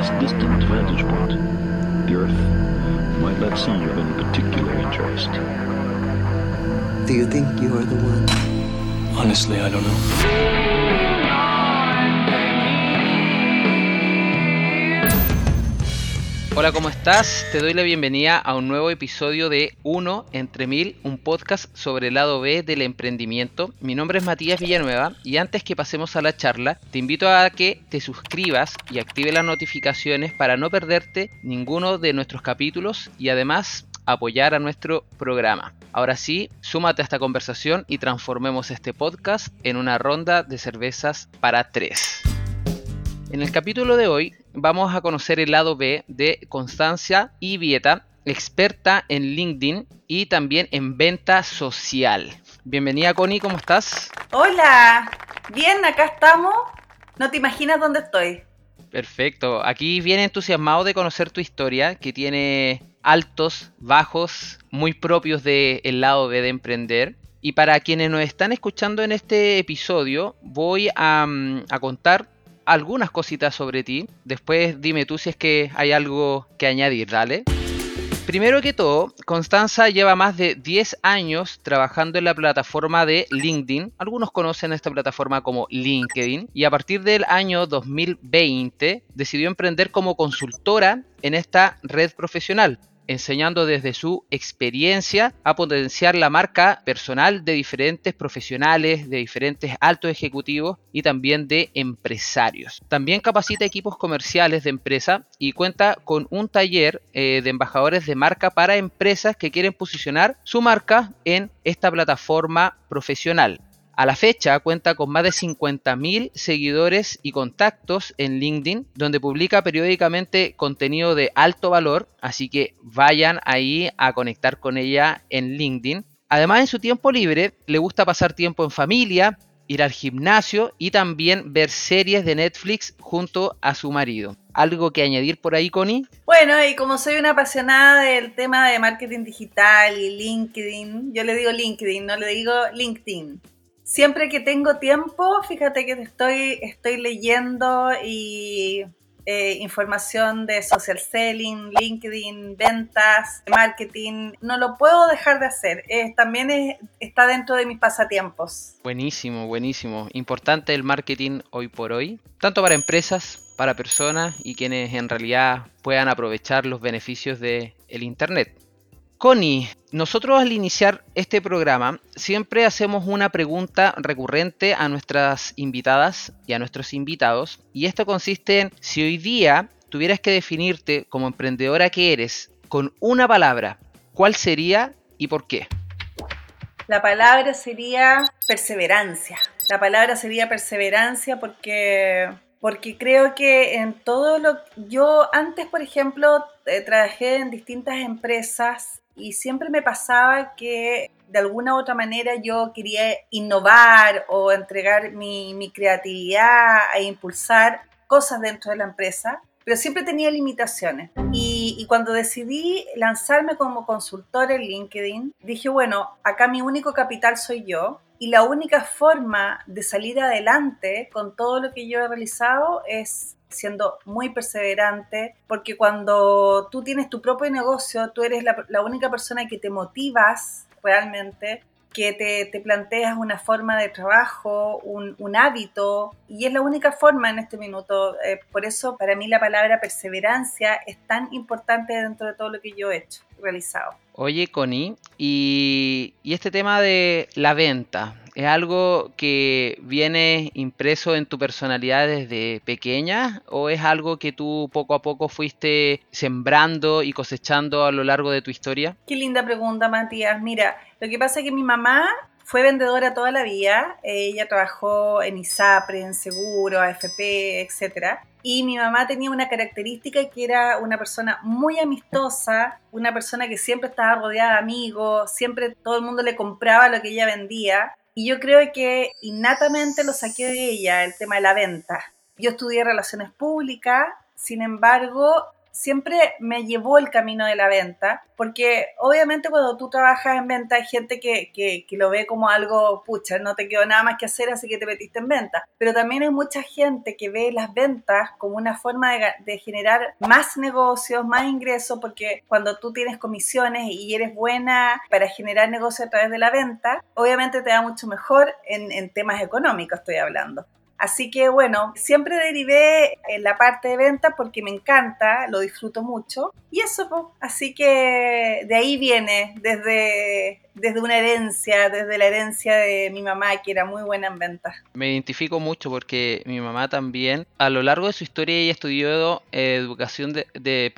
this distant vantage point, the Earth might not seem of any particular interest. Do you think you are the one? Honestly, I don't know. Hola, ¿cómo estás? Te doy la bienvenida a un nuevo episodio de Uno entre Mil, un podcast sobre el lado B del emprendimiento. Mi nombre es Matías Villanueva y antes que pasemos a la charla, te invito a que te suscribas y active las notificaciones para no perderte ninguno de nuestros capítulos y además apoyar a nuestro programa. Ahora sí, súmate a esta conversación y transformemos este podcast en una ronda de cervezas para tres. En el capítulo de hoy vamos a conocer el lado B de Constancia Ibieta, experta en LinkedIn y también en venta social. Bienvenida Connie, ¿cómo estás? Hola, bien, acá estamos. No te imaginas dónde estoy. Perfecto, aquí viene entusiasmado de conocer tu historia, que tiene altos, bajos, muy propios del lado B de emprender. Y para quienes nos están escuchando en este episodio, voy a, mm, a contar algunas cositas sobre ti. Después dime tú si es que hay algo que añadir, dale. Primero que todo, Constanza lleva más de 10 años trabajando en la plataforma de LinkedIn. Algunos conocen esta plataforma como LinkedIn. Y a partir del año 2020 decidió emprender como consultora en esta red profesional enseñando desde su experiencia a potenciar la marca personal de diferentes profesionales, de diferentes altos ejecutivos y también de empresarios. También capacita equipos comerciales de empresa y cuenta con un taller eh, de embajadores de marca para empresas que quieren posicionar su marca en esta plataforma profesional. A la fecha cuenta con más de 50.000 seguidores y contactos en LinkedIn, donde publica periódicamente contenido de alto valor, así que vayan ahí a conectar con ella en LinkedIn. Además, en su tiempo libre le gusta pasar tiempo en familia, ir al gimnasio y también ver series de Netflix junto a su marido. ¿Algo que añadir por ahí, Connie? Bueno, y como soy una apasionada del tema de marketing digital y LinkedIn, yo le digo LinkedIn, no le digo LinkedIn siempre que tengo tiempo, fíjate que estoy, estoy leyendo y eh, información de social selling, LinkedIn, ventas, marketing. No lo puedo dejar de hacer. también está dentro de mis pasatiempos. Buenísimo, buenísimo. Importante el marketing hoy por hoy, tanto para empresas, para personas y quienes en realidad puedan aprovechar los beneficios del el Internet. Connie, nosotros al iniciar este programa siempre hacemos una pregunta recurrente a nuestras invitadas y a nuestros invitados y esto consiste en si hoy día tuvieras que definirte como emprendedora que eres con una palabra, ¿cuál sería y por qué? La palabra sería perseverancia. La palabra sería perseverancia porque porque creo que en todo lo yo antes por ejemplo eh, trabajé en distintas empresas y siempre me pasaba que de alguna u otra manera yo quería innovar o entregar mi, creatividad e impulsar cosas dentro de la empresa, pero siempre tenía limitaciones. Y, y, cuando decidí lanzarme como consultor en LinkedIn, dije, bueno, acá mi único capital soy yo y la única forma de salir adelante con todo lo que yo he realizado es siendo muy perseverante, porque cuando tú tienes tu propio negocio, tú eres la, única persona que te motivas realmente, que te, planteas una forma de trabajo, un, hábito, y es la única forma en este minuto. Eh, por eso para mí la palabra perseverancia es tan importante dentro de todo lo que yo he hecho, realizado. Oye, Connie, y, y este tema de la venta, ¿Es algo que viene impreso en tu personalidad desde pequeña o es algo que tú poco a poco fuiste sembrando y cosechando a lo largo de tu historia? Qué linda pregunta, Matías. Mira, lo que pasa es que mi mamá fue vendedora toda la vida. Ella trabajó en ISAPRE, en seguro, AFP, etc. Y mi mamá tenía una característica que era una persona muy amistosa, una persona que siempre estaba rodeada de amigos, siempre todo el mundo le compraba lo que ella vendía. Y yo creo que innatamente lo saqué de ella, el tema de la venta. Yo estudié relaciones públicas, sin embargo, siempre me llevó el camino de la venta, porque obviamente cuando tú trabajas en venta hay gente que, que, que, lo ve como algo, pucha, no te quedó nada más que hacer, así que te metiste en venta. Pero también hay mucha gente que ve las ventas como una forma de, de generar más negocios, más ingresos, porque cuando tú tienes comisiones y eres buena para generar negocios a través de la venta, obviamente te da mucho mejor en, en temas económicos, estoy hablando. Así que bueno, siempre derivé en la parte de venta porque me encanta, lo disfruto mucho. Y eso, pues, así que de ahí viene, desde, desde una herencia, desde la herencia de mi mamá, que era muy buena en venta. Me identifico mucho porque mi mamá también, a lo largo de su historia, ella estudió eh, educación de, de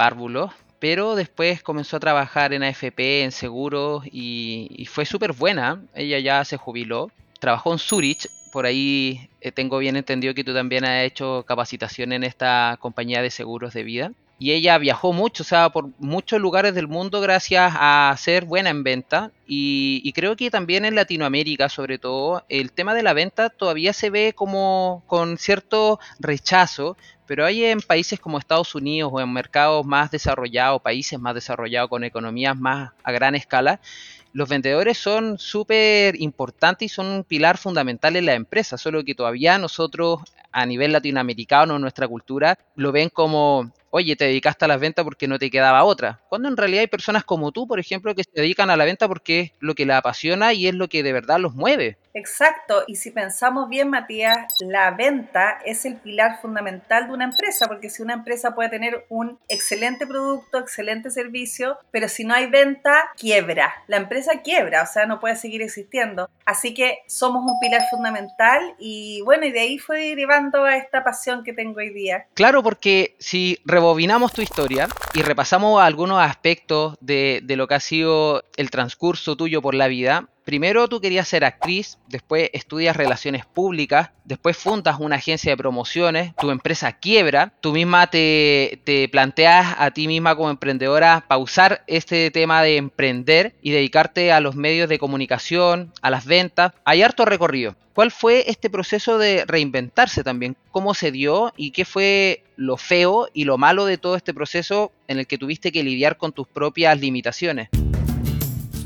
pero después comenzó a trabajar en AFP, en seguros y, y fue súper buena. Ella ya se jubiló, trabajó en Zurich por ahí eh, tengo bien entendido que tú también has hecho capacitación en esta compañía de seguros de vida. Y ella viajó mucho, o sea, por muchos lugares del mundo gracias a ser buena en venta. Y, y, creo que también en Latinoamérica, sobre todo, el tema de la venta todavía se ve como con cierto rechazo. Pero hay en países como Estados Unidos o en mercados más desarrollados, países más desarrollados con economías más a gran escala, los vendedores son súper importantes y son un pilar fundamental en la empresa, solo que todavía nosotros a nivel latinoamericano, nuestra cultura, lo ven como, oye, te dedicaste a las ventas porque no te quedaba otra. Cuando en realidad hay personas como tú, por ejemplo, que se dedican a la venta porque es lo que les apasiona y es lo que de verdad los mueve. Exacto, y si pensamos bien, Matías, la venta es el pilar fundamental de una empresa, porque si una empresa puede tener un excelente producto, excelente servicio, pero si no hay venta, quiebra. La empresa quiebra, o sea, no puede seguir existiendo. Así que somos un pilar fundamental y bueno, y de ahí fue derivando a esta pasión que tengo hoy día. Claro, porque si rebobinamos tu historia y repasamos algunos aspectos de, de lo que ha sido el transcurso tuyo por la vida, Primero tú querías ser actriz, después estudias relaciones públicas, después fundas una agencia de promociones, tu empresa quiebra, tú misma te, te, planteas a ti misma como emprendedora pausar este tema de emprender y dedicarte a los medios de comunicación, a las ventas. Hay harto recorrido. ¿Cuál fue este proceso de reinventarse también? ¿Cómo se dio y qué fue lo feo y lo malo de todo este proceso en el que tuviste que lidiar con tus propias limitaciones?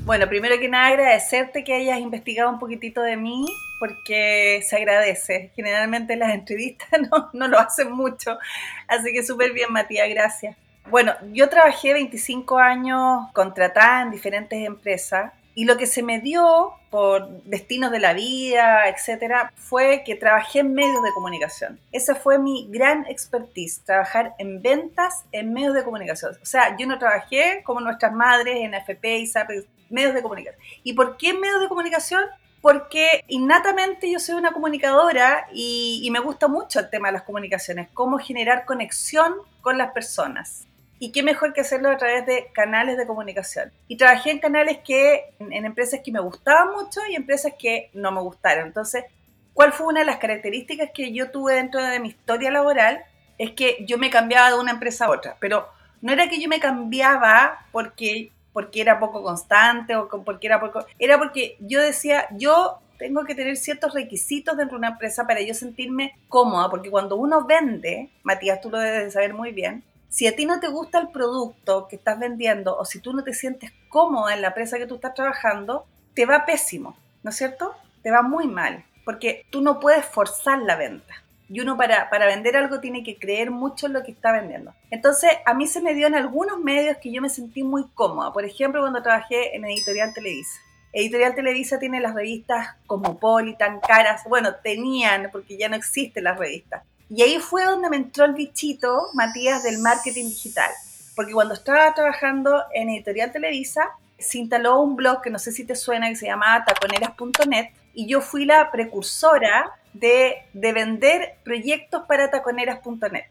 Bueno, primero que nada agradecerte que hayas investigado un poquitito de mí, porque se agradece. Generalmente las entrevistas no, no lo hacen mucho, así que súper bien, Matías, gracias. Bueno, yo trabajé 25 años contratada en diferentes empresas y lo que se me dio por destinos de la vida, etcétera, fue que trabajé en medios de comunicación. Esa fue mi gran expertise, trabajar en ventas en medios de comunicación. O sea, yo no trabajé como nuestras madres en FP y SAP, medios de comunicación. ¿Y por qué medios de comunicación? Porque innatamente yo soy una comunicadora y, y me gusta mucho el tema de las comunicaciones, cómo generar conexión con las personas. Y qué mejor que hacerlo a través de canales de comunicación. Y trabajé en canales que, en, en, empresas que me gustaban mucho y empresas que no me gustaron. Entonces, ¿cuál fue una de las características que yo tuve dentro de mi historia laboral? Es que yo me cambiaba de una empresa a otra. Pero no era que yo me cambiaba porque, porque era poco constante o porque era poco... Era porque yo decía, yo tengo que tener ciertos requisitos dentro de una empresa para yo sentirme cómoda, porque cuando uno vende, Matías, tú lo debes saber muy bien, si a ti no te gusta el producto que estás vendiendo o si tú no te sientes cómoda en la empresa que tú estás trabajando, te va pésimo, ¿no es cierto? Te va muy mal, porque tú no puedes forzar la venta. Y uno para, para vender algo tiene que creer mucho en lo que está vendiendo. Entonces, a mí se me dio en algunos medios que yo me sentí muy cómoda. Por ejemplo, cuando trabajé en Editorial Televisa. Editorial Televisa tiene las revistas Cosmopolitan, Caras, bueno, tenían, porque ya no existen las revistas. Y ahí fue donde me entró el bichito, Matías, del marketing digital. Porque cuando estaba trabajando en Editorial Televisa, se instaló un blog que no sé si te suena, que se llamaba taconeras.net, y yo fui la precursora de, de vender proyectos para taconeras.net.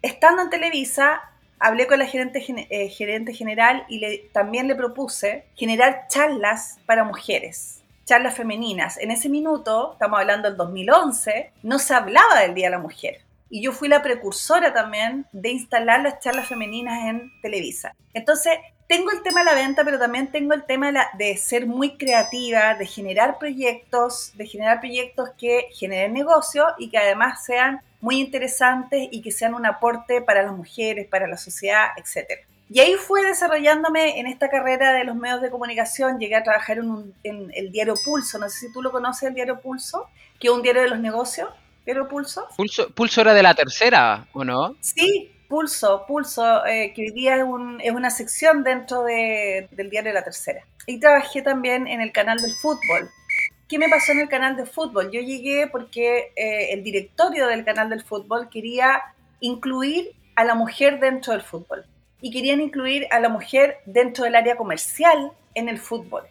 Estando en Televisa, hablé con la gerente, eh, gerente general y le, también le propuse generar charlas para mujeres charlas femeninas. En ese minuto, estamos hablando del 2011, no se hablaba del Día de la Mujer. Y yo fui la precursora también de instalar las charlas femeninas en Televisa. Entonces, tengo el tema de la venta, pero también tengo el tema de, ser muy creativa, de generar proyectos, de generar proyectos que generen negocio y que además sean muy interesantes y que sean un aporte para las mujeres, para la sociedad, etc. Y ahí fue desarrollándome en esta carrera de los medios de comunicación, llegué a trabajar en, en el diario Pulso, no sé si tú lo conoces, el diario Pulso, que es un diario de los negocios, diario Pulso. Pulso, Pulso era de la tercera, ¿o no? Sí, Pulso, Pulso, eh, que hoy día es, es, una sección dentro de, del diario La Tercera. Y trabajé también en el canal del fútbol. ¿Qué me pasó en el canal del fútbol? Yo llegué porque eh, el directorio del canal del fútbol quería incluir a la mujer dentro del fútbol y querían incluir a la mujer dentro del área comercial en el fútbol.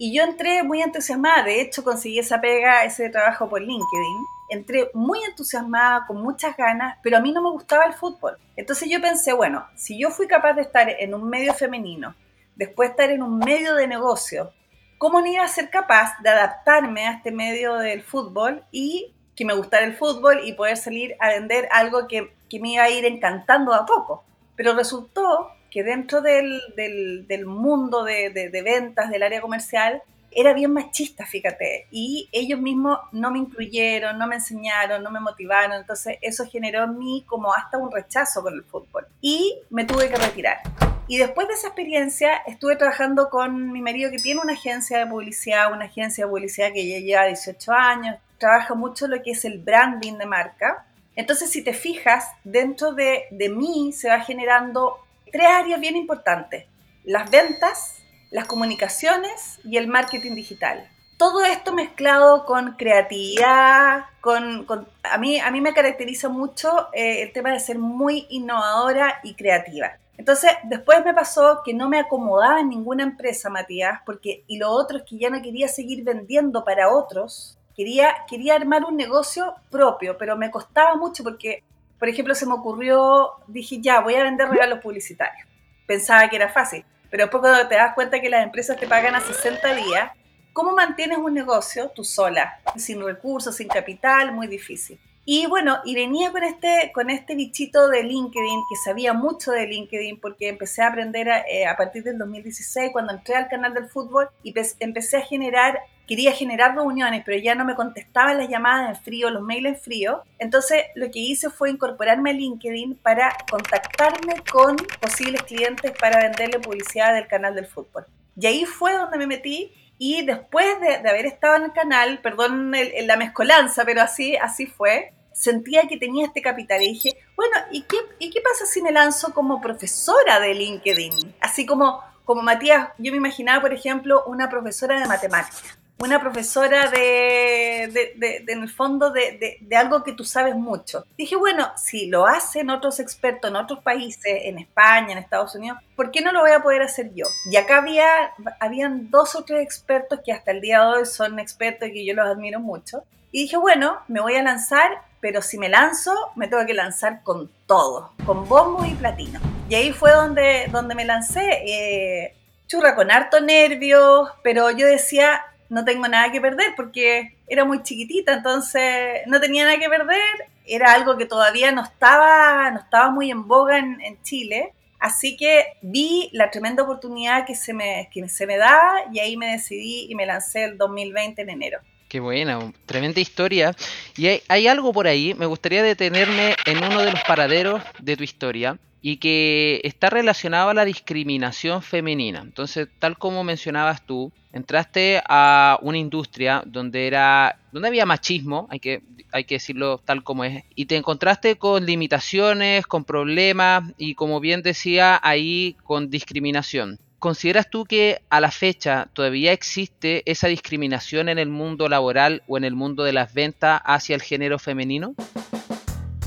Y yo entré muy entusiasmada, de hecho conseguí esa pega, ese trabajo por LinkedIn. Entré muy entusiasmada, con muchas ganas, pero a mí no me gustaba el fútbol. Entonces yo pensé, bueno, si yo fui capaz de estar en un medio femenino, después estar en un medio de negocio, ¿cómo no iba a ser capaz de adaptarme a este medio del fútbol y que me gustara el fútbol y poder salir a vender algo que, que me iba a ir encantando a poco? Pero resultó que dentro del, del, mundo de, ventas del área comercial era bien machista, fíjate, y ellos mismos no me incluyeron, no me enseñaron, no me motivaron, entonces eso generó en mí como hasta un rechazo con el fútbol y me tuve que retirar. Y después de esa experiencia estuve trabajando con mi marido que tiene una agencia de publicidad, una agencia de publicidad que ya lleva 18 años, trabaja mucho lo que es el branding de marca. Entonces, si te fijas, dentro de, de mí se va generando tres áreas bien importantes. Las ventas, las comunicaciones y el marketing digital. Todo esto mezclado con creatividad, con, a, mí, a mí me caracteriza mucho eh, el tema de ser muy innovadora y creativa. Entonces, después me pasó que no me acomodaba en ninguna empresa, Matías, porque, y lo otro es que ya no quería seguir vendiendo para otros, quería, quería armar un negocio propio, pero me costaba mucho porque por ejemplo, se me ocurrió, dije, ya, voy a vender regalos publicitarios. Pensaba que era fácil, pero después cuando te das cuenta que las empresas te pagan a 60 días, ¿cómo mantienes un negocio tú sola, sin recursos, sin capital? Muy difícil. Y bueno, y venía con este, con este bichito de LinkedIn, que sabía mucho de LinkedIn, porque empecé a aprender a, eh, a partir del 2016, cuando entré al canal del fútbol, y empecé a generar quería generar reuniones, pero ya no me contestaban las llamadas en frío, los mails en frío. Entonces lo que hice fue incorporarme a LinkedIn para contactarme con posibles clientes para venderle publicidad del canal del fútbol. Y ahí fue donde me metí y después de, haber estado en el canal, perdón la mezcolanza, pero así, así fue, sentía que tenía este capital y dije, bueno, ¿y qué, ¿y qué pasa si me lanzo como profesora de LinkedIn? Así como, como Matías, yo me imaginaba, por ejemplo, una profesora de matemáticas una profesora de, de, en el fondo, de, algo que tú sabes mucho. Dije, bueno, si lo hacen otros expertos en otros países, en España, en Estados Unidos, ¿por qué no lo voy a poder hacer yo? Y acá había, habían dos o tres expertos que hasta el día de hoy son expertos y que yo los admiro mucho. Y dije, bueno, me voy a lanzar, pero si me lanzo, me tengo que lanzar con todo, con bombo y platino. Y ahí fue donde, donde me lancé. Eh, churra con harto nervios, pero yo decía, no tengo nada que perder porque era muy chiquitita, entonces no tenía nada que perder, era algo que todavía no estaba, no estaba muy en boga en, Chile, así que vi la tremenda oportunidad que se, me, que se me daba y ahí me decidí y me lancé el 2020 en enero. Qué buena, tremenda historia. Y hay, algo por ahí, me gustaría detenerme en uno de los paraderos de tu historia, y que está relacionado a la discriminación femenina. Entonces, tal como mencionabas tú, entraste a una industria donde era donde había machismo, hay que hay que decirlo tal como es, y te encontraste con limitaciones, con problemas y como bien decía ahí con discriminación. ¿Consideras tú que a la fecha todavía existe esa discriminación en el mundo laboral o en el mundo de las ventas hacia el género femenino?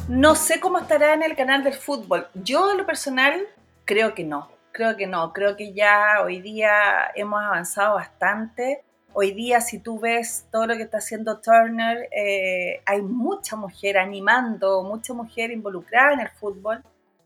No sé cómo estará en el canal del fútbol. Yo, en lo personal, creo que no. Creo que no. Creo que ya hoy día hemos avanzado bastante. Hoy día, si tú ves todo lo que está haciendo Turner, eh, hay mucha mujer animando, mucha mujer involucrada en el fútbol.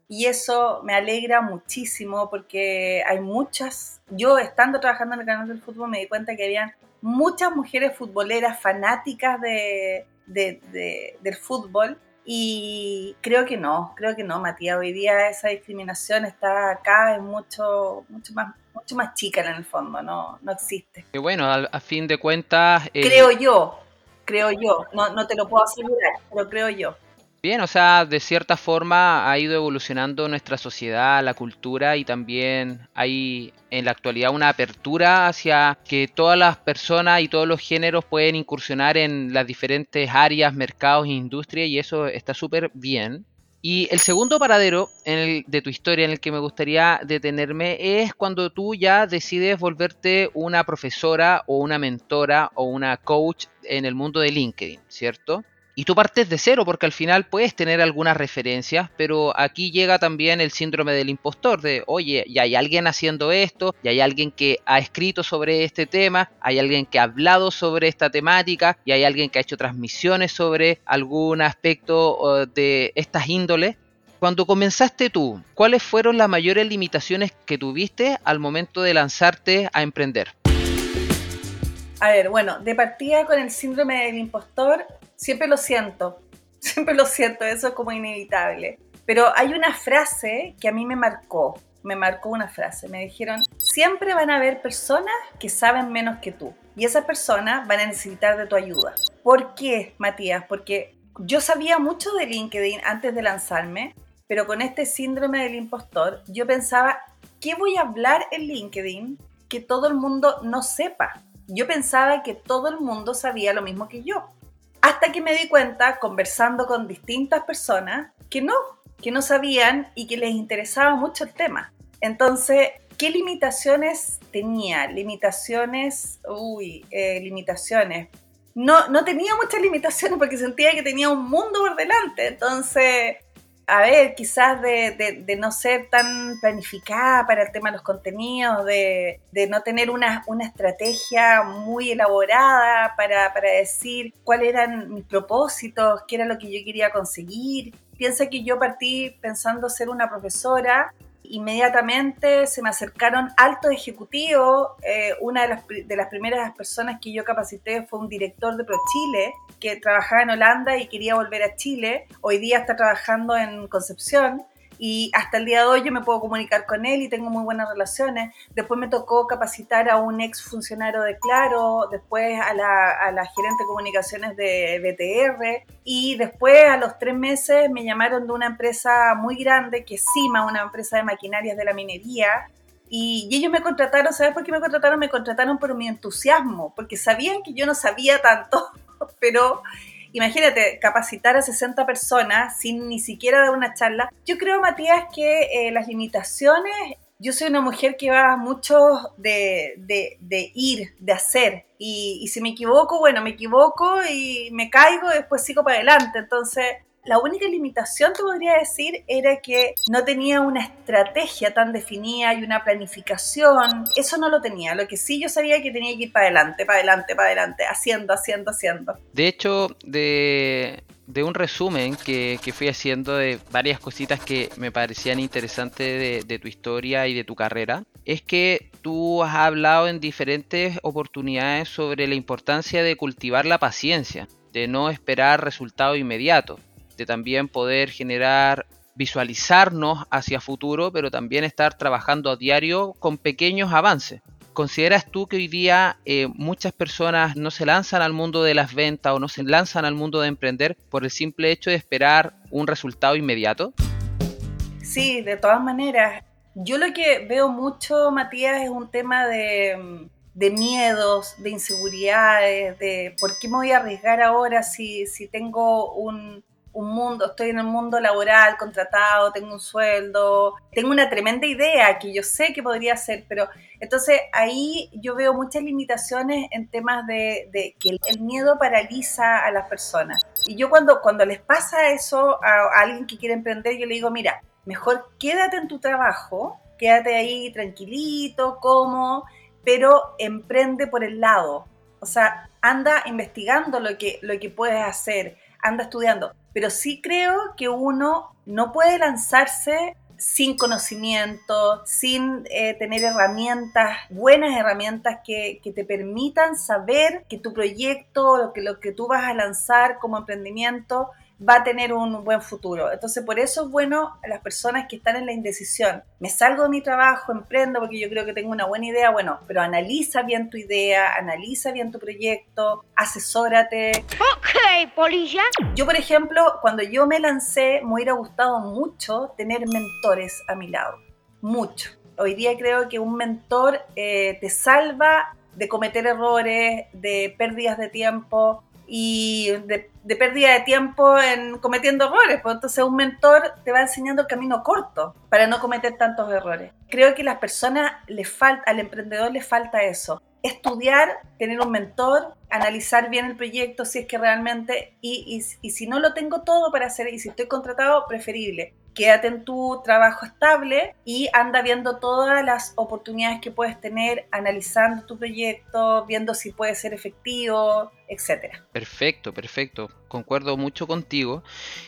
Y eso me alegra muchísimo porque hay muchas, yo estando trabajando en el canal del fútbol me di cuenta que habían muchas mujeres futboleras fanáticas de, del fútbol y creo que no, creo que no, Matías. Hoy día esa discriminación está acá, es mucho, mucho más, mucho más chica en el fondo, no, no existe. Y bueno, a, fin de cuentas. Creo yo, creo yo, no, no te lo puedo asegurar, pero creo yo. Bien, o sea, de cierta forma ha ido evolucionando nuestra sociedad, la cultura y también hay en la actualidad una apertura hacia que todas las personas y todos los géneros pueden incursionar en las diferentes áreas, mercados e industrias y eso está súper bien. Y el segundo paradero de tu historia en el que me gustaría detenerme es cuando tú ya decides volverte una profesora o una mentora o una coach en el mundo de LinkedIn, ¿cierto? Y tú partes de cero porque al final puedes tener algunas referencias, pero aquí llega también el síndrome del impostor, de, oye, ya hay alguien haciendo esto, ya hay alguien que ha escrito sobre este tema, hay alguien que ha hablado sobre esta temática, y hay alguien que ha hecho transmisiones sobre algún aspecto de estas índoles. Cuando comenzaste tú, ¿cuáles fueron las mayores limitaciones que tuviste al momento de lanzarte a emprender? A ver, bueno, de partida con el síndrome del impostor, siempre lo siento, siempre lo siento, eso es como inevitable. Pero hay una frase que a mí me marcó, me marcó una frase, me dijeron, siempre van a haber personas que saben menos que tú y esas personas van a necesitar de tu ayuda. ¿Por qué, Matías? Porque yo sabía mucho de LinkedIn antes de lanzarme, pero con este síndrome del impostor, yo pensaba, ¿qué voy a hablar en LinkedIn que todo el mundo no sepa? Yo pensaba que todo el mundo sabía lo mismo que yo. Hasta que me di cuenta, conversando con distintas personas, que no, que no sabían y que les interesaba mucho el tema. Entonces, ¿qué limitaciones tenía? Limitaciones, uy, eh, limitaciones. No, no tenía muchas limitaciones porque sentía que tenía un mundo por delante. Entonces, a ver, quizás de, no ser tan planificada para el tema de los contenidos, de, no tener una, estrategia muy elaborada para, para, decir cuáles eran mis propósitos, qué era lo que yo quería conseguir. Piensa que yo partí pensando ser una profesora inmediatamente se me acercaron altos ejecutivos. Eh, una de las, de las, primeras personas que yo capacité fue un director de ProChile que trabajaba en Holanda y quería volver a Chile. Hoy día está trabajando en Concepción y hasta el día de hoy yo me puedo comunicar con él y tengo muy buenas relaciones. Después me tocó capacitar a un ex funcionario de Claro, después a la, a la gerente de comunicaciones de BTR y después a los tres meses me llamaron de una empresa muy grande que es CIMA, una empresa de maquinarias de la minería. Y, y ellos me contrataron, ¿sabes por qué me contrataron? Me contrataron por mi entusiasmo, porque sabían que yo no sabía tanto, pero imagínate, capacitar a 60 personas sin ni siquiera dar una charla. Yo creo, Matías, que eh, las limitaciones, yo soy una mujer que va mucho de, de, ir, de hacer. Y, y si me equivoco, bueno, me equivoco y me caigo y después sigo para adelante. Entonces, la única limitación, te podría decir, era que no tenía una estrategia tan definida y una planificación. Eso no lo tenía. Lo que sí yo sabía que tenía que ir para adelante, para adelante, para adelante, haciendo, haciendo, haciendo. De hecho, de, un resumen que, fui haciendo de varias cositas que me parecían interesantes de tu historia y de tu carrera, es que tú has hablado en diferentes oportunidades sobre la importancia de cultivar la paciencia, de no esperar resultados inmediatos de también poder generar, visualizarnos hacia futuro, pero también estar trabajando a diario con pequeños avances. ¿Consideras tú que hoy día eh, muchas personas no se lanzan al mundo de las ventas o no se lanzan al mundo de emprender por el simple hecho de esperar un resultado inmediato? Sí, de todas maneras. Yo lo que veo mucho, Matías, es un tema de, de miedos, de inseguridades, de por qué me voy a arriesgar ahora si, si tengo un, un mundo, estoy en el mundo laboral, contratado, tengo un sueldo, tengo una tremenda idea que yo sé que podría hacer, pero entonces ahí yo veo muchas limitaciones en temas de, que el miedo paraliza a las personas. Y yo cuando, cuando les pasa eso a, a alguien que quiere emprender, yo le digo, mira, mejor quédate en tu trabajo, quédate ahí tranquilito, cómodo, pero emprende por el lado. O sea, anda investigando lo que, lo que puedes hacer, anda estudiando. Pero sí creo que uno no puede lanzarse sin conocimiento, sin eh, tener herramientas, buenas herramientas que, te permitan saber que tu proyecto, lo que, lo que tú vas a lanzar como emprendimiento, va a tener un buen futuro. Entonces, por eso es bueno a las personas que están en la indecisión. Me salgo de mi trabajo, emprendo porque yo creo que tengo una buena idea, bueno, pero analiza bien tu idea, analiza bien tu proyecto, asesórate. Ok, polilla. Yo, por ejemplo, cuando yo me lancé, me hubiera gustado mucho tener mentores a mi lado. Mucho. Hoy día creo que un mentor eh, te salva de cometer errores, de pérdidas de tiempo, y de, pérdida de tiempo en cometiendo errores. Pues entonces un mentor te va enseñando el camino corto para no cometer tantos errores. Creo que a las personas le falta, al emprendedor le falta eso. Estudiar, tener un mentor, analizar bien el proyecto si es que realmente, y, y si no lo tengo todo para hacer, y si estoy contratado, preferible quédate en tu trabajo estable y anda viendo todas las oportunidades que puedes tener, analizando tu proyecto, viendo si puede ser efectivo, etcétera. Perfecto, perfecto. Concuerdo mucho contigo.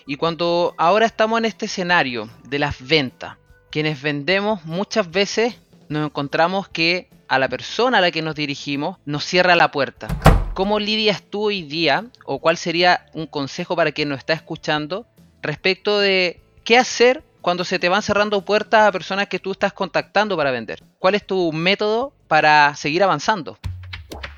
Y cuando ahora estamos en este escenario de las ventas, quienes vendemos muchas veces nos encontramos que a la persona a la que nos dirigimos nos cierra la puerta. ¿Cómo lidias tú hoy día o cuál sería un consejo para quien nos está escuchando respecto de ¿Qué hacer cuando se te van cerrando puertas a personas que tú estás contactando para vender? ¿Cuál es tu método para seguir avanzando?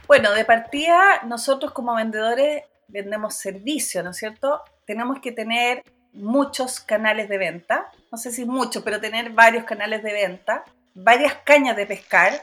Bueno, de partida, nosotros como vendedores vendemos servicio, ¿no es cierto? Tenemos que tener muchos canales de venta, no sé si muchos, pero tener varios canales de venta, varias cañas de pescar,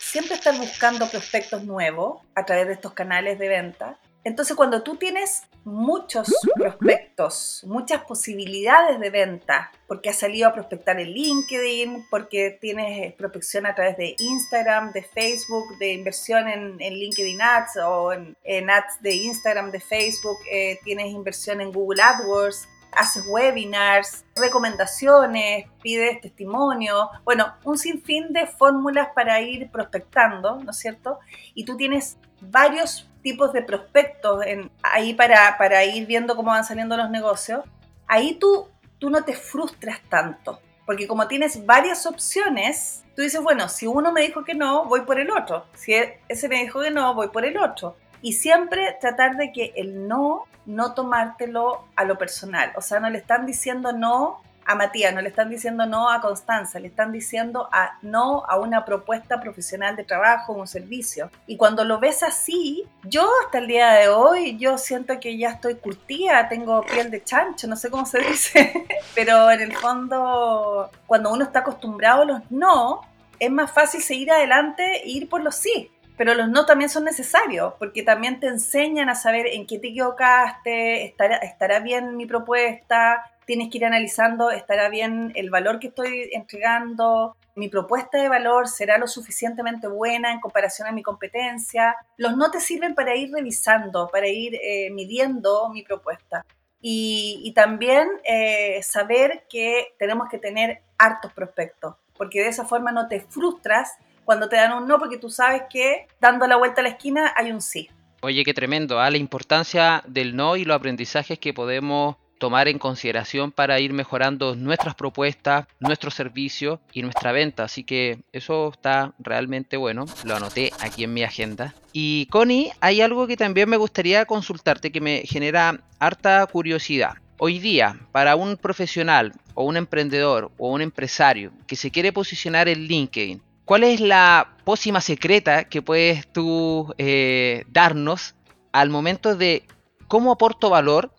siempre estar buscando prospectos nuevos a través de estos canales de venta entonces, cuando tú tienes muchos prospectos, muchas posibilidades de venta, porque has salido a prospectar en LinkedIn, porque tienes prospección a través de Instagram, de Facebook, de inversión en, LinkedIn Ads o en, Ads de Instagram, de Facebook, eh, tienes inversión en Google AdWords, haces webinars, recomendaciones, pides testimonio, bueno, un sinfín de fórmulas para ir prospectando, ¿no es cierto? Y tú tienes varios tipos de prospectos en, ahí para, para ir viendo cómo van saliendo los negocios, ahí tú, tú no te frustras tanto. Porque como tienes varias opciones, tú dices, bueno, si uno me dijo que no, voy por el otro. Si e, ese me dijo que no, voy por el otro. Y siempre tratar de que el no, no tomártelo a lo personal. O sea, no le están diciendo no a Matías, no le están diciendo no a Constanza, le están diciendo no a una propuesta profesional de trabajo, un servicio. Y cuando lo ves así, yo hasta el día de hoy, yo siento que ya estoy curtida, tengo piel de chancho, no sé cómo se dice, pero en el fondo, cuando uno está acostumbrado a los no, es más fácil seguir adelante e ir por los sí. Pero los no también son necesarios, porque también te enseñan a saber en qué te equivocaste, estará bien mi propuesta, tienes que ir analizando, estará bien el valor que estoy entregando, mi propuesta de valor será lo suficientemente buena en comparación a mi competencia. Los no te sirven para ir revisando, para ir eh, midiendo mi propuesta. Y, también eh, saber que tenemos que tener hartos prospectos, porque de esa forma no te frustras cuando te dan un no, porque tú sabes que dando la vuelta a la esquina hay un sí. Oye, qué tremendo, ¿ah? la importancia del no y los aprendizajes que podemos tomar en consideración para ir mejorando nuestras propuestas, nuestro servicio y nuestra venta. Así que eso está realmente bueno. Lo anoté aquí en mi agenda. Y Connie, hay algo que también me gustaría consultarte que me genera harta curiosidad. Hoy día, para un profesional o un emprendedor o un empresario que se quiere posicionar en LinkedIn, ¿cuál es la pócima secreta que puedes tú eh, darnos al momento de cómo aporto valor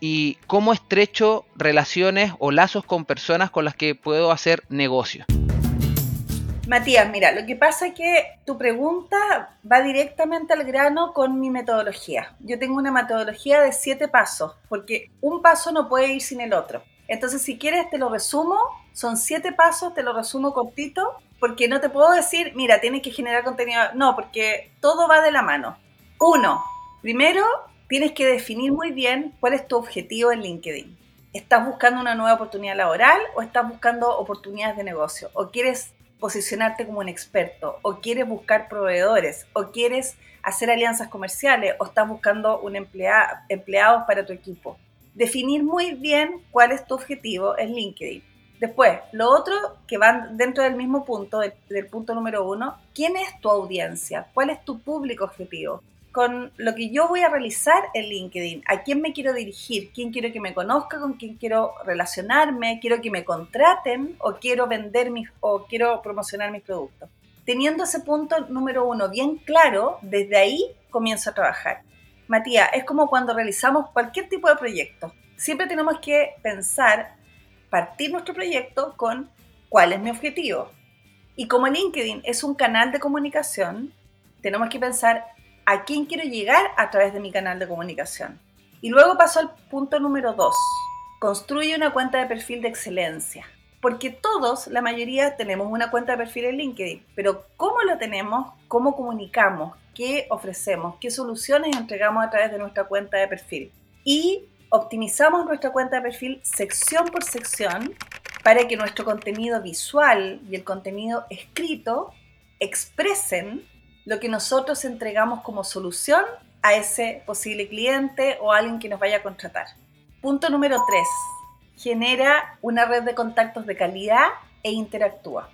y cómo estrecho relaciones o lazos con personas con las que puedo hacer negocio. Matías, mira, lo que pasa es que tu pregunta va directamente al grano con mi metodología. Yo tengo una metodología de siete pasos, porque un paso no puede ir sin el otro. Entonces, si quieres, te lo resumo. Son siete pasos, te lo resumo cortito, porque no te puedo decir, mira, tienes que generar contenido. No, porque todo va de la mano. Uno, primero, tienes que definir muy bien cuál es tu objetivo en LinkedIn. ¿Estás buscando una nueva oportunidad laboral o estás buscando oportunidades de negocio? ¿O quieres posicionarte como un experto? ¿O quieres buscar proveedores? ¿O quieres hacer alianzas comerciales? ¿O estás buscando un empleados para tu equipo? Definir muy bien cuál es tu objetivo en LinkedIn. Después, lo otro que va dentro del mismo punto, del punto número uno, ¿quién es tu audiencia? ¿Cuál es tu público objetivo? Con lo que yo voy a realizar en LinkedIn, a quién me quiero dirigir, quién quiero que me conozca, con quién quiero relacionarme, quiero que me contraten o quiero vender mis o quiero promocionar mis productos. Teniendo ese punto número uno bien claro, desde ahí comienzo a trabajar. Matías, es como cuando realizamos cualquier tipo de proyecto. Siempre tenemos que pensar, partir nuestro proyecto con cuál es mi objetivo. Y como LinkedIn es un canal de comunicación, tenemos que pensar a quién quiero llegar a través de mi canal de comunicación. Y luego paso al punto número dos. Construye una cuenta de perfil de excelencia. Porque todos, la mayoría, tenemos una cuenta de perfil en LinkedIn. Pero ¿cómo lo tenemos? ¿Cómo comunicamos? ¿Qué ofrecemos? ¿Qué soluciones entregamos a través de nuestra cuenta de perfil? Y optimizamos nuestra cuenta de perfil sección por sección para que nuestro contenido visual y el contenido escrito expresen lo que nosotros entregamos como solución a ese posible cliente o alguien que nos vaya a contratar. Punto número 3. Genera una red de contactos de calidad e interactúa.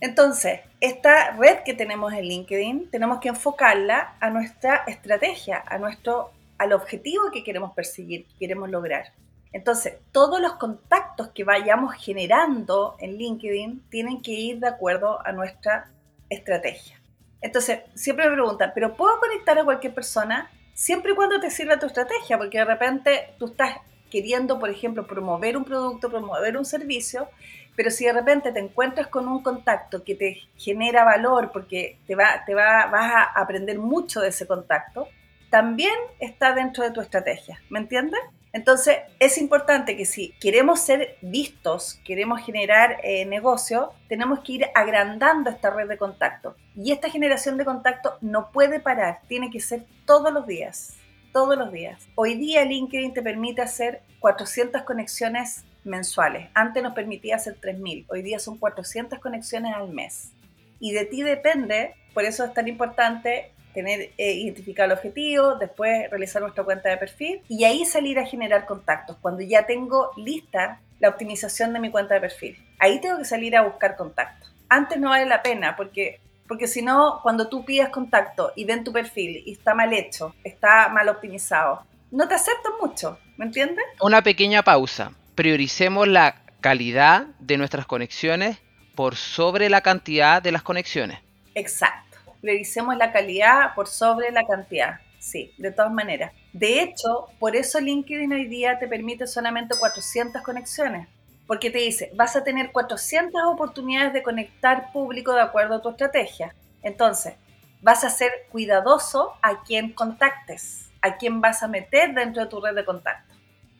Entonces, esta red que tenemos en LinkedIn, tenemos que enfocarla a nuestra estrategia, a nuestro, al objetivo que queremos perseguir, que queremos lograr. Entonces, todos los contactos que vayamos generando en LinkedIn tienen que ir de acuerdo a nuestra estrategia. Entonces, siempre me preguntan, ¿pero puedo conectar a cualquier persona? Siempre y cuando te sirva tu estrategia, porque de repente tú estás queriendo, por ejemplo, promover un producto, promover un servicio, pero si de repente te encuentras con un contacto que te genera valor porque te va, te va, vas a aprender mucho de ese contacto, también está dentro de tu estrategia. ¿Me entiendes? Entonces, es importante que si queremos ser vistos, queremos generar eh, negocio, tenemos que ir agrandando esta red de contacto. Y esta generación de contacto no puede parar, tiene que ser todos los días, todos los días. Hoy día LinkedIn te permite hacer 400 conexiones mensuales. Antes nos permitía hacer 3.000, hoy día son 400 conexiones al mes. Y de ti depende, por eso es tan importante tener eh, identificar el objetivo, después realizar nuestra cuenta de perfil y ahí salir a generar contactos. Cuando ya tengo lista la optimización de mi cuenta de perfil, ahí tengo que salir a buscar contactos. Antes no vale la pena porque porque si no, cuando tú pides contacto y ven tu perfil y está mal hecho, está mal optimizado, no te aceptan mucho, ¿me entiendes? Una pequeña pausa. Prioricemos la calidad de nuestras conexiones por sobre la cantidad de las conexiones. Exacto revisemos la calidad por sobre la cantidad. Sí, de todas maneras. De hecho, por eso LinkedIn hoy día te permite solamente 400 conexiones. Porque te dice, vas a tener 400 oportunidades de conectar público de acuerdo a tu estrategia. Entonces, vas a ser cuidadoso a quien contactes, a quien vas a meter dentro de tu red de contacto.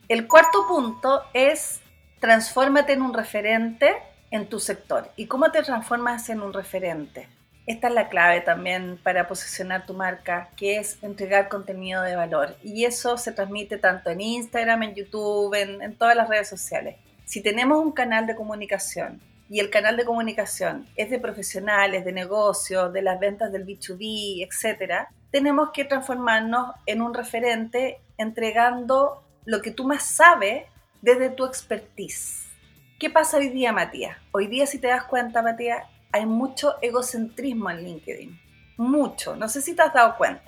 El cuarto punto es transfórmate en un referente en tu sector. ¿Y cómo te transformas en un referente? Esta es la clave también para posicionar tu marca, que es entregar contenido de valor. Y eso se transmite tanto en Instagram, en YouTube, en, todas las redes sociales. Si tenemos un canal de comunicación y el canal de comunicación es de profesionales, de negocios, de las ventas del B2B, etc., tenemos que transformarnos en un referente entregando lo que tú más sabes desde tu expertise. ¿Qué pasa hoy día, Matías? Hoy día, si te das cuenta, Matías, hay mucho egocentrismo en LinkedIn. Mucho. No sé si te has dado cuenta.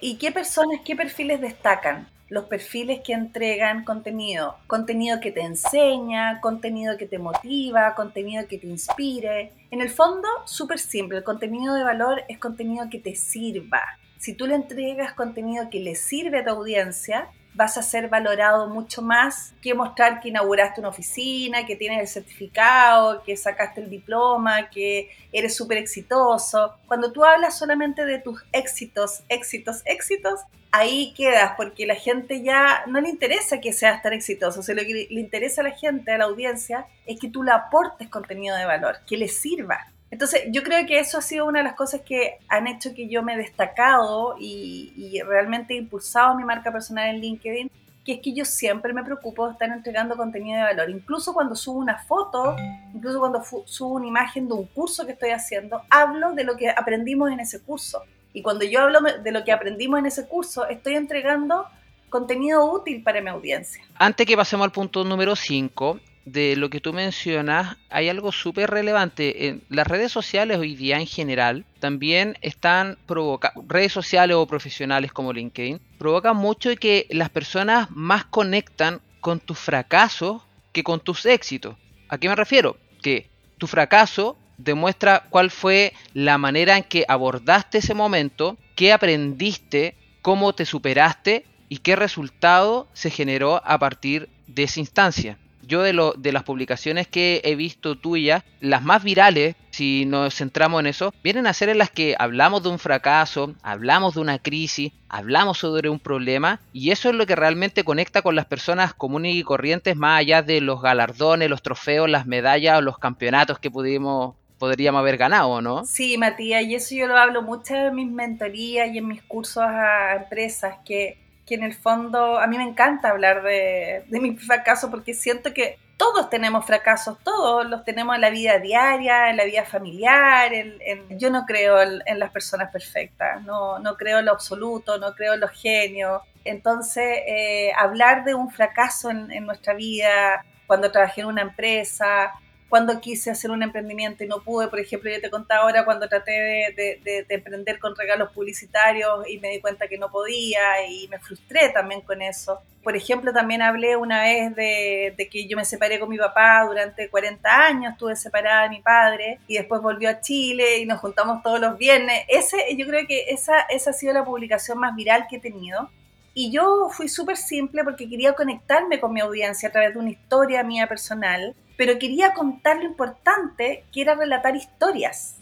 ¿Y qué personas, qué perfiles destacan? Los perfiles que entregan contenido. Contenido que te enseña, contenido que te motiva, contenido que te inspire. En el fondo, súper simple. El contenido de valor es contenido que te sirva. Si tú le entregas contenido que le sirve a tu audiencia, vas a ser valorado mucho más que mostrar que inauguraste una oficina, que tienes el certificado, que sacaste el diploma, que eres súper exitoso. Cuando tú hablas solamente de tus éxitos, éxitos, éxitos, ahí quedas porque la gente ya no le interesa que seas tan exitoso. O lo que le interesa a la gente, a la audiencia, es que tú le aportes contenido de valor, que le sirva. Entonces, yo creo que eso ha sido una de las cosas que han hecho que yo me he destacado y, realmente he impulsado mi marca personal en LinkedIn, que es que yo siempre me preocupo de estar entregando contenido de valor. Incluso cuando subo una foto, incluso cuando subo una imagen de un curso que estoy haciendo, hablo de lo que aprendimos en ese curso. Y cuando yo hablo de lo que aprendimos en ese curso, estoy entregando contenido útil para mi audiencia. Antes que pasemos al punto número 5, de lo que tú mencionas, hay algo súper relevante. En las redes sociales hoy día en general también están provocando, redes sociales o profesionales como LinkedIn, provocan mucho que las personas más conectan con tus fracasos que con tus éxitos. ¿A qué me refiero? Que tu fracaso demuestra cuál fue la manera en que abordaste ese momento, qué aprendiste, cómo te superaste y qué resultado se generó a partir de esa instancia. Yo de, lo, de las publicaciones que he visto tuyas, las más virales, si nos centramos en eso, vienen a ser en las que hablamos de un fracaso, hablamos de una crisis, hablamos sobre un problema y eso es lo que realmente conecta con las personas comunes y corrientes más allá de los galardones, los trofeos, las medallas o los campeonatos que pudimos podríamos haber ganado, ¿no? Sí, Matías, y eso yo lo hablo mucho en mis mentorías y en mis cursos a empresas, que, que en el fondo a mí me encanta hablar de, de mi fracaso porque siento que todos tenemos fracasos, todos los tenemos en la vida diaria, en la vida familiar. En, yo no creo en, las personas perfectas, no, no, creo en lo absoluto, no creo en los genios. Entonces, eh, hablar de un fracaso en, en, nuestra vida, cuando trabajé en una empresa, cuando quise hacer un emprendimiento y no pude, por ejemplo, yo te contaba ahora cuando traté de, emprender con regalos publicitarios y me di cuenta que no podía y me frustré también con eso. Por ejemplo, también hablé una vez de, que yo me separé con mi papá durante 40 años, estuve separada de mi padre y después volvió a Chile y nos juntamos todos los viernes. Ese, yo creo que esa, esa ha sido la publicación más viral que he tenido. Y yo fui súper simple porque quería conectarme con mi audiencia a través de una historia mía personal pero quería contar lo importante que era relatar historias.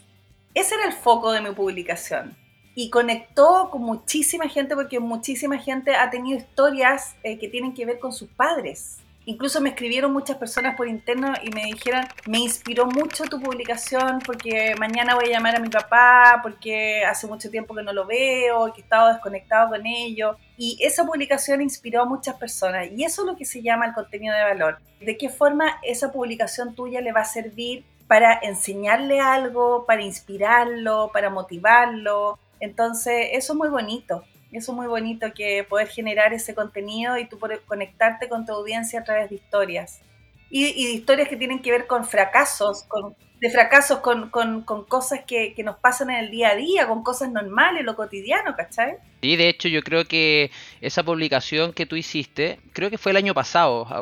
Ese era el foco de mi publicación. Y conectó con muchísima gente porque muchísima gente ha tenido historias eh, que tienen que ver con sus padres. Incluso me escribieron muchas personas por interno y me dijeron, me inspiró mucho tu publicación porque mañana voy a llamar a mi papá, porque hace mucho tiempo que no lo veo, que he estado desconectado con ellos. Y esa publicación inspiró a muchas personas. Y eso es lo que se llama el contenido de valor. ¿De qué forma esa publicación tuya le va a servir para enseñarle algo, para inspirarlo, para motivarlo? Entonces, eso es muy bonito. Eso es muy bonito que poder generar ese contenido y tú poder conectarte con tu audiencia a través de historias. Y, y de historias que tienen que ver con fracasos, con, de fracasos con, con, con cosas que, que, nos pasan en el día a día, con cosas normales, lo cotidiano, ¿cachai? Sí, de hecho yo creo que esa publicación que tú hiciste, creo que fue el año pasado, ah,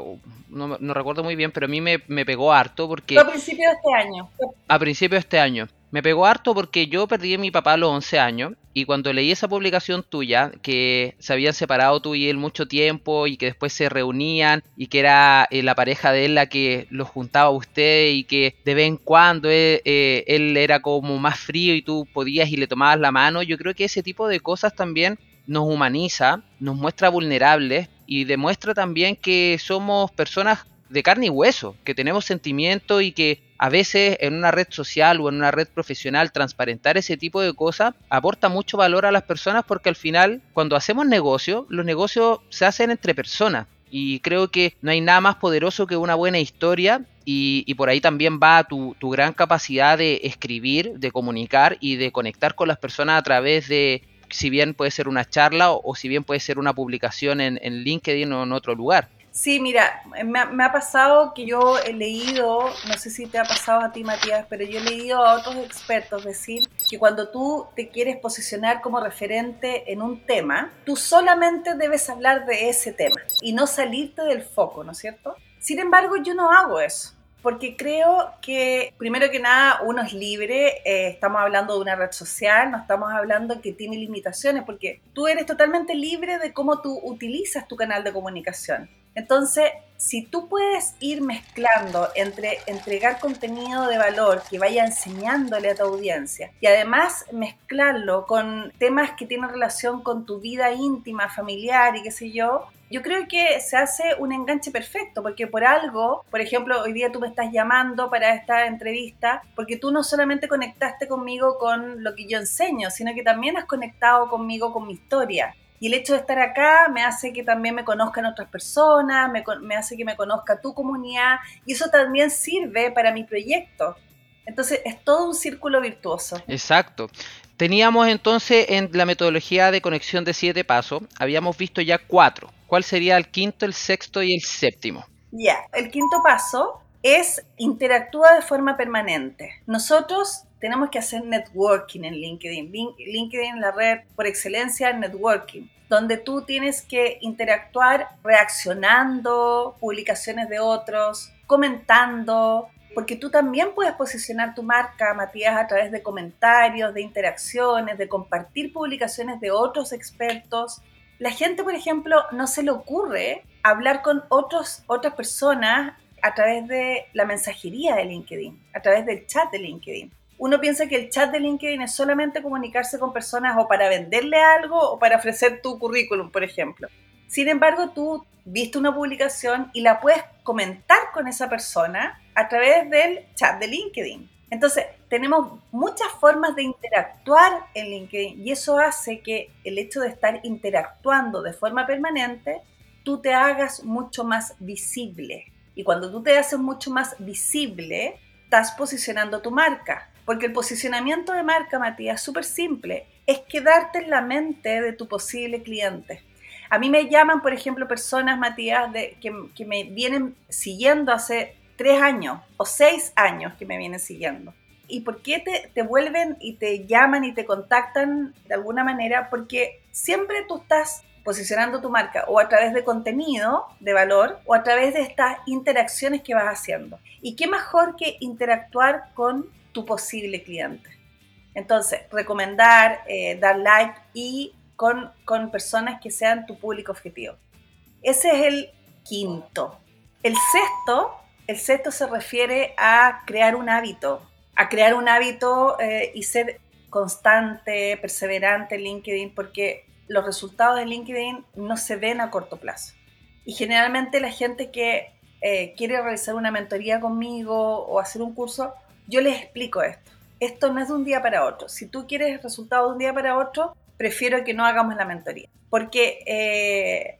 no, no recuerdo muy bien, pero a mí me, me pegó harto porque... Fue a principios de este año. A principios de este año. Me pegó harto porque yo perdí a mi papá a los 11 años y cuando leí esa publicación tuya, que se habían separado tú y él mucho tiempo y que después se reunían y que era eh, la pareja de él la que los juntaba a usted y que de vez en cuando él, eh, él era como más frío y tú podías y le tomabas la mano, yo creo que ese tipo de cosas también nos humaniza, nos muestra vulnerables y demuestra también que somos personas de carne y hueso, que tenemos sentimientos y que a veces en una red social o en una red profesional transparentar ese tipo de cosas aporta mucho valor a las personas porque al final cuando hacemos negocio, los negocios se hacen entre personas. Y creo que no hay nada más poderoso que una buena historia y, por ahí también va tu, gran capacidad de escribir, de comunicar y de conectar con las personas a través de, si bien puede ser una charla o, si bien puede ser una publicación en LinkedIn o en otro lugar. Sí, mira, me ha, pasado que yo he leído, no sé si te ha pasado a ti, Matías, pero yo he leído a otros expertos decir que cuando tú te quieres posicionar como referente en un tema, tú solamente debes hablar de ese tema y no salirte del foco, ¿no es cierto? Sin embargo, yo no hago eso porque creo que, primero que nada, uno es libre, eh, estamos hablando de una red social, no estamos hablando que tiene limitaciones, porque tú eres totalmente libre de cómo tú utilizas tu canal de comunicación. Entonces, si tú puedes ir mezclando entre entregar contenido de valor que vaya enseñándole a tu audiencia y además mezclarlo con temas que tienen relación con tu vida íntima, familiar y qué sé yo, yo creo que se hace un enganche perfecto, porque por algo, por ejemplo, hoy día tú me estás llamando para esta entrevista, porque tú no solamente conectaste conmigo con lo que yo enseño, sino que también has conectado conmigo con mi historia. Y el hecho de estar acá me hace que también me conozcan otras personas, me, me, hace que me conozca tu comunidad y eso también sirve para mi proyecto. Entonces es todo un círculo virtuoso. Exacto. Teníamos entonces en la metodología de conexión de siete pasos, habíamos visto ya cuatro. ¿Cuál sería el quinto, el sexto y el séptimo? Ya, el quinto paso es interactúa de forma permanente. Nosotros tenemos que hacer networking en LinkedIn. LinkedIn es la red por excelencia en networking, donde tú tienes que interactuar reaccionando, publicaciones de otros, comentando, porque tú también puedes posicionar tu marca, Matías, a través de comentarios, de interacciones, de compartir publicaciones de otros expertos. La gente, por ejemplo, no se le ocurre hablar con otros, otras personas a través de la mensajería de LinkedIn, a través del chat de LinkedIn. Uno piensa que el chat de LinkedIn es solamente comunicarse con personas o para venderle algo o para ofrecer tu currículum, por ejemplo. Sin embargo, tú viste una publicación y la puedes comentar con esa persona a través del chat de LinkedIn. Entonces, tenemos muchas formas de interactuar en LinkedIn y eso hace que el hecho de estar interactuando de forma permanente, tú te hagas mucho más visible. Y cuando tú te haces mucho más visible, estás posicionando tu marca. Porque el posicionamiento de marca, Matías, súper simple. Es quedarte en la mente de tu posible cliente. A mí me llaman, por ejemplo, personas, Matías, que, que me vienen siguiendo hace tres años o seis años que me vienen siguiendo. ¿Y por qué te, te, vuelven y te llaman y te contactan de alguna manera? Porque siempre tú estás posicionando tu marca o a través de contenido de valor o a través de estas interacciones que vas haciendo. ¿Y qué mejor que interactuar con tu posible cliente? Entonces, recomendar, eh, dar like y con, personas que sean tu público objetivo. Ese es el quinto. El sexto, el sexto se refiere a crear un hábito, a crear un hábito eh, y ser constante, perseverante en LinkedIn, porque los resultados de LinkedIn no se ven a corto plazo. Y generalmente la gente que eh, quiere realizar una mentoría conmigo o hacer un curso, yo les explico esto. Esto no es de un día para otro. Si tú quieres resultados de un día para otro, prefiero que no hagamos la mentoría. Porque eh,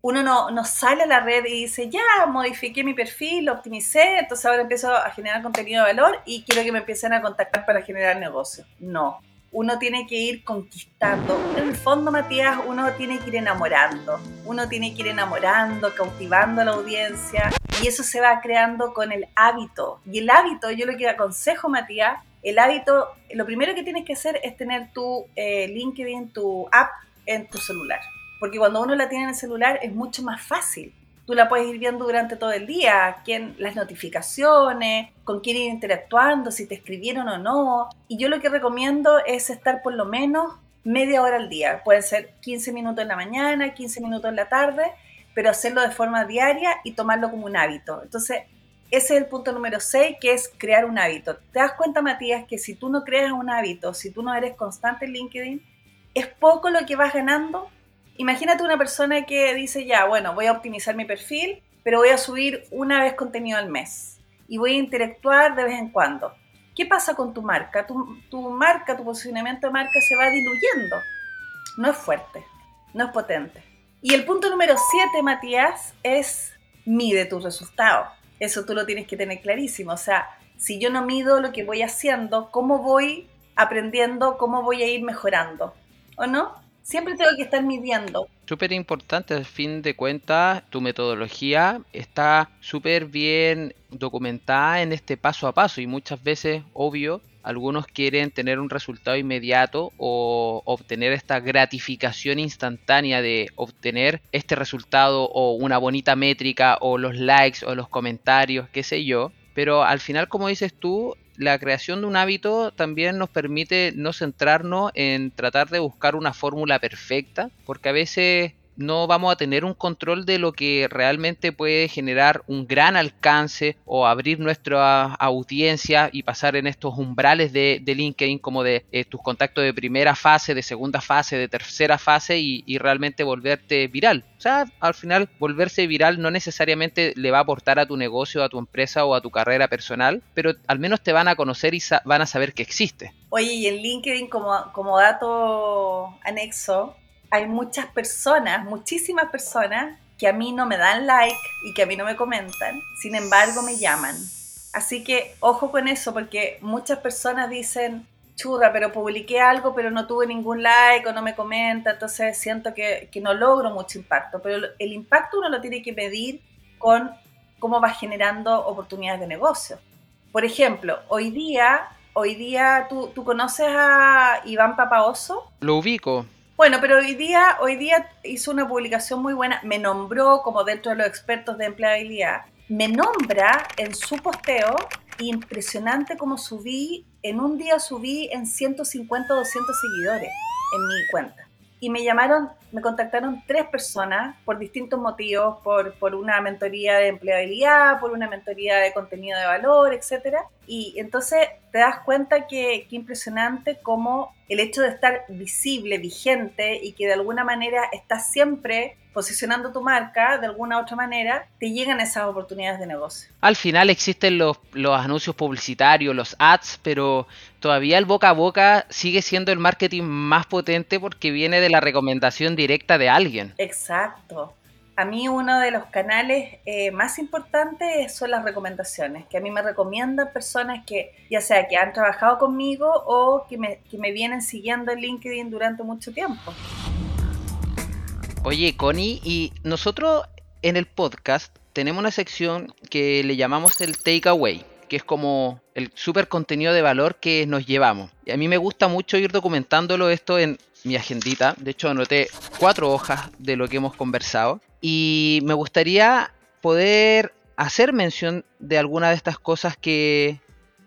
uno no, no, sale a la red y dice, ya, modifiqué mi perfil, lo optimicé, entonces ahora empiezo a generar contenido de valor y quiero que me empiecen a contactar para generar negocio. No, uno tiene que ir conquistando. En el fondo, Matías, uno tiene que ir enamorando. Uno tiene que ir enamorando, cautivando a la audiencia. Y eso se va creando con el hábito. Y el hábito, yo lo que aconsejo, Matías, el hábito, lo primero que tienes que hacer es tener tu eh, LinkedIn, tu app en tu celular. Porque cuando uno la tiene en el celular es mucho más fácil. Tú la puedes ir viendo durante todo el día, quién, las notificaciones, con quién ir interactuando, si te escribieron o no. Y yo lo que recomiendo es estar por lo menos media hora al día. Pueden ser 15 minutos en la mañana, 15 minutos en la tarde, pero hacerlo de forma diaria y tomarlo como un hábito. Entonces, ese es el punto número 6, que es crear un hábito. ¿Te das cuenta, Matías, que si tú no creas un hábito, si tú no eres constante en LinkedIn, es poco lo que vas ganando? Imagínate una persona que dice, ya, bueno, voy a optimizar mi perfil, pero voy a subir una vez contenido al mes y voy a interactuar de vez en cuando. ¿Qué pasa con tu marca? Tu, marca, tu posicionamiento de marca se va diluyendo. No es fuerte, no es potente. Y el punto número 7, Matías, es mide tus resultados. Eso tú lo tienes que tener clarísimo. O sea, si yo no mido lo que voy haciendo, ¿cómo voy aprendiendo? ¿Cómo voy a ir mejorando? ¿O no? Siempre tengo que estar midiendo. Súper importante, al fin de cuentas, tu metodología está súper bien documentada en este paso a paso y muchas veces, obvio, algunos quieren tener un resultado inmediato o obtener esta gratificación instantánea de obtener este resultado o una bonita métrica o los likes o los comentarios, qué sé yo. Pero al final, como dices tú, la creación de un hábito también nos permite no centrarnos en tratar de buscar una fórmula perfecta, porque a veces no vamos a tener un control de lo que realmente puede generar un gran alcance o abrir nuestra audiencia y pasar en estos umbrales de, LinkedIn como de eh, tus contactos de primera fase, de segunda fase, de tercera fase y, realmente volverte viral. O sea, al final volverse viral no necesariamente le va a aportar a tu negocio, a tu empresa o a tu carrera personal, pero al menos te van a conocer y van a saber que existe. Oye, y en LinkedIn como, como dato anexo, hay muchas personas, muchísimas personas que a mí no me dan like y que a mí no me comentan, sin embargo me llaman. Así que ojo con eso porque muchas personas dicen, churra, pero publiqué algo pero no tuve ningún like o no me comenta, entonces siento que, que no logro mucho impacto. Pero el impacto uno lo tiene que medir con cómo vas generando oportunidades de negocio. Por ejemplo, hoy día, hoy día, ¿tú, tú conoces a Iván Papaoso? Lo ubico. Bueno, pero hoy día, hoy día hizo una publicación muy buena, me nombró como dentro de los expertos de empleabilidad, me nombra en su posteo, impresionante como subí, en un día subí en 150 o 200 seguidores en mi cuenta. Y me llamaron, me contactaron tres personas por distintos motivos, por, por una mentoría de empleabilidad, por una mentoría de contenido de valor, etc. Y entonces te das cuenta que, que impresionante cómo el hecho de estar visible, vigente y que de alguna manera estás siempre posicionando tu marca de alguna u otra manera, te llegan esas oportunidades de negocio. Al final existen los, los, anuncios publicitarios, los ads, pero todavía el boca a boca sigue siendo el marketing más potente porque viene de la recomendación directa de alguien. Exacto. A mí uno de los canales eh, más importantes son las recomendaciones, que a mí me recomiendan personas que ya sea que han trabajado conmigo o que me, que me vienen siguiendo en LinkedIn durante mucho tiempo. Oye, Connie, y nosotros en el podcast tenemos una sección que le llamamos el takeaway, que es como el super contenido de valor que nos llevamos. Y a mí me gusta mucho ir documentándolo esto en mi agendita. De hecho, anoté cuatro hojas de lo que hemos conversado. Y me gustaría poder hacer mención de alguna de estas cosas que,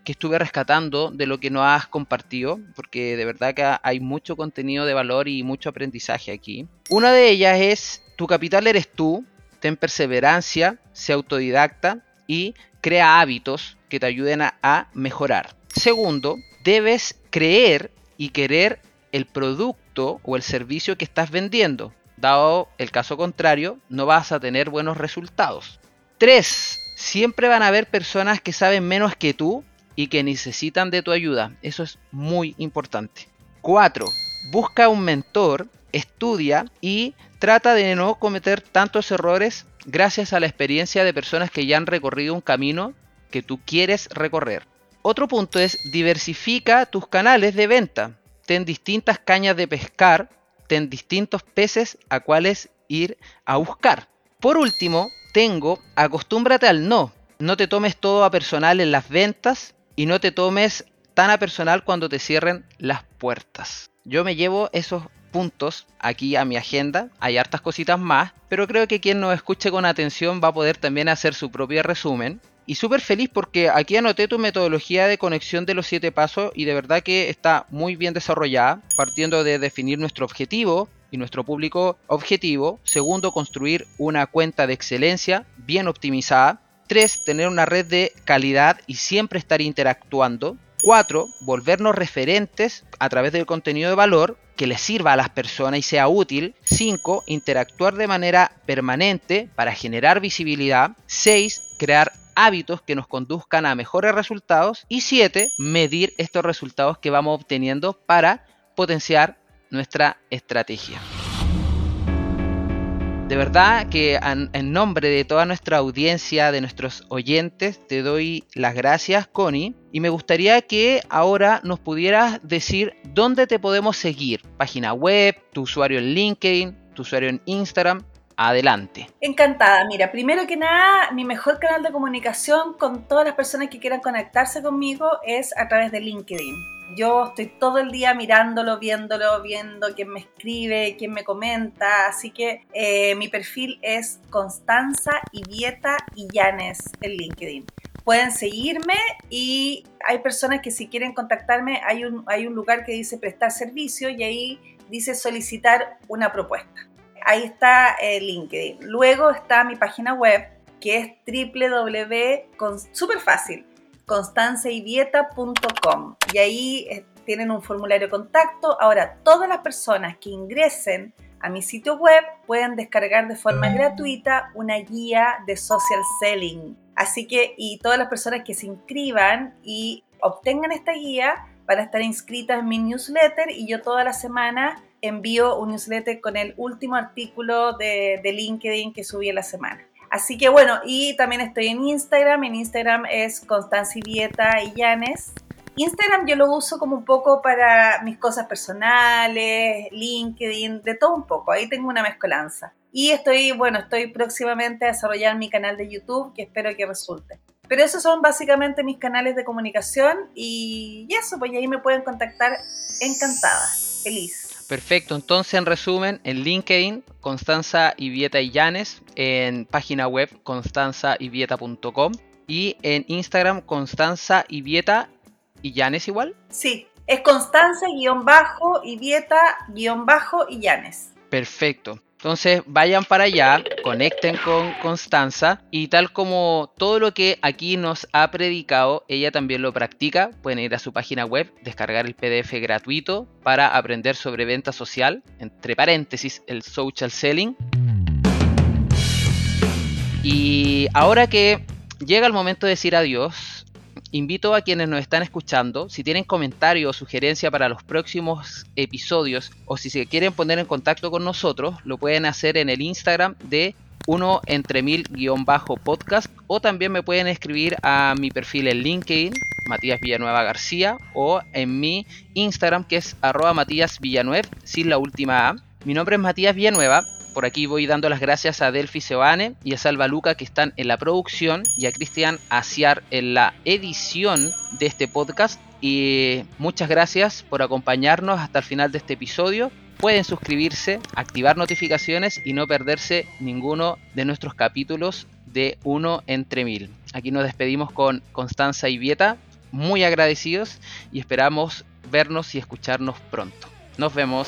que estuve rescatando de lo que nos has compartido, porque de verdad que hay mucho contenido de valor y mucho aprendizaje aquí. Una de ellas es, tu capital eres tú, ten perseverancia, sé autodidacta y crea hábitos que te ayuden a mejorar. Segundo, debes creer y querer el producto o el servicio que estás vendiendo. Dado el caso contrario, no vas a tener buenos resultados. 3. Siempre van a haber personas que saben menos que tú y que necesitan de tu ayuda. Eso es muy importante. 4. Busca un mentor, estudia y trata de no cometer tantos errores gracias a la experiencia de personas que ya han recorrido un camino que tú quieres recorrer. Otro punto es diversifica tus canales de venta. Ten distintas cañas de pescar, ten distintos peces a cuáles ir a buscar. Por último, tengo acostúmbrate al no. No te tomes todo a personal en las ventas y no te tomes tan a personal cuando te cierren las puertas. Yo me llevo esos puntos aquí a mi agenda, hay hartas cositas más, pero creo que quien nos escuche con atención va a poder también hacer su propio resumen. Y súper feliz porque aquí anoté tu metodología de conexión de los siete pasos y de verdad que está muy bien desarrollada, partiendo de definir nuestro objetivo y nuestro público objetivo. Segundo, construir una cuenta de excelencia bien optimizada. 3. Tener una red de calidad y siempre estar interactuando. 4. Volvernos referentes a través del contenido de valor que le sirva a las personas y sea útil. 5. Interactuar de manera permanente para generar visibilidad. 6. Crear hábitos que nos conduzcan a mejores resultados. Y 7. Medir estos resultados que vamos obteniendo para potenciar nuestra estrategia. De verdad que en nombre de toda nuestra audiencia, de nuestros oyentes, te doy las gracias, Connie. Y me gustaría que ahora nos pudieras decir dónde te podemos seguir. Página web, tu usuario en LinkedIn, tu usuario en Instagram. Adelante. Encantada. Mira, primero que nada, mi mejor canal de comunicación con todas las personas que quieran conectarse conmigo es a través de LinkedIn. Yo estoy todo el día mirándolo, viéndolo, viendo quién me escribe, quién me comenta. Así que eh, mi perfil es Constanza Ivieta Illanes en LinkedIn. Pueden seguirme y hay personas que si quieren contactarme, hay un, hay un lugar que dice prestar servicio y ahí dice solicitar una propuesta. Ahí está el LinkedIn. Luego está mi página web que es www, y ahí eh, tienen un formulario de contacto. Ahora, todas las personas que ingresen a mi sitio web pueden descargar de forma gratuita una guía de social selling. Así que, y todas las personas que se inscriban y obtengan esta guía van a estar inscritas en mi newsletter y yo toda la semana envío un newsletter con el último artículo de, de LinkedIn que subí en la semana. Así que bueno, y también estoy en Instagram. En Instagram es Constancia Vieta y Llanes. Instagram yo lo uso como un poco para mis cosas personales, LinkedIn, de todo un poco. Ahí tengo una mezcolanza. Y estoy, bueno, estoy próximamente a desarrollar mi canal de YouTube, que espero que resulte. Pero esos son básicamente mis canales de comunicación y eso, pues ahí me pueden contactar encantada, feliz. Perfecto, entonces en resumen, en LinkedIn, Constanza Ivieta Illanes, en página web constanzaivieta.com y en Instagram, Constanza Ivieta Illanes igual. Sí, es Constanza-Ivieta-Illanes. Perfecto. Entonces vayan para allá, conecten con Constanza y tal como todo lo que aquí nos ha predicado, ella también lo practica. Pueden ir a su página web, descargar el PDF gratuito para aprender sobre venta social, entre paréntesis el social selling. Y ahora que llega el momento de decir adiós, invito a quienes nos están escuchando, si tienen comentarios o sugerencia para los próximos episodios o si se quieren poner en contacto con nosotros, lo pueden hacer en el Instagram de uno entre mil guion bajo podcast o también me pueden escribir a mi perfil en LinkedIn Matías Villanueva García o en mi Instagram que es arroba Matías Villanueva sin la última A. Mi nombre es Matías Villanueva por aquí voy dando las gracias a Delphi Sebane y a Salva Luca que están en la producción y a Cristian Asiar en la edición de este podcast. Y muchas gracias por acompañarnos hasta el final de este episodio. Pueden suscribirse, activar notificaciones y no perderse ninguno de nuestros capítulos de Uno entre Mil. Aquí nos despedimos con Constanza y Vieta, muy agradecidos y esperamos vernos y escucharnos pronto. Nos vemos.